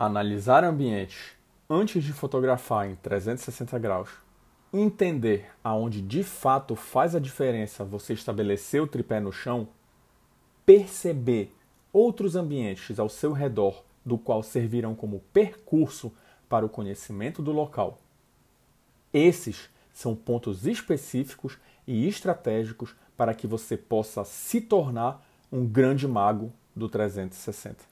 analisar ambientes antes de fotografar em 360 graus, entender aonde de fato faz a diferença você estabelecer o tripé no chão, perceber outros ambientes ao seu redor do qual servirão como percurso para o conhecimento do local. Esses são pontos específicos e estratégicos para que você possa se tornar um grande mago do 360.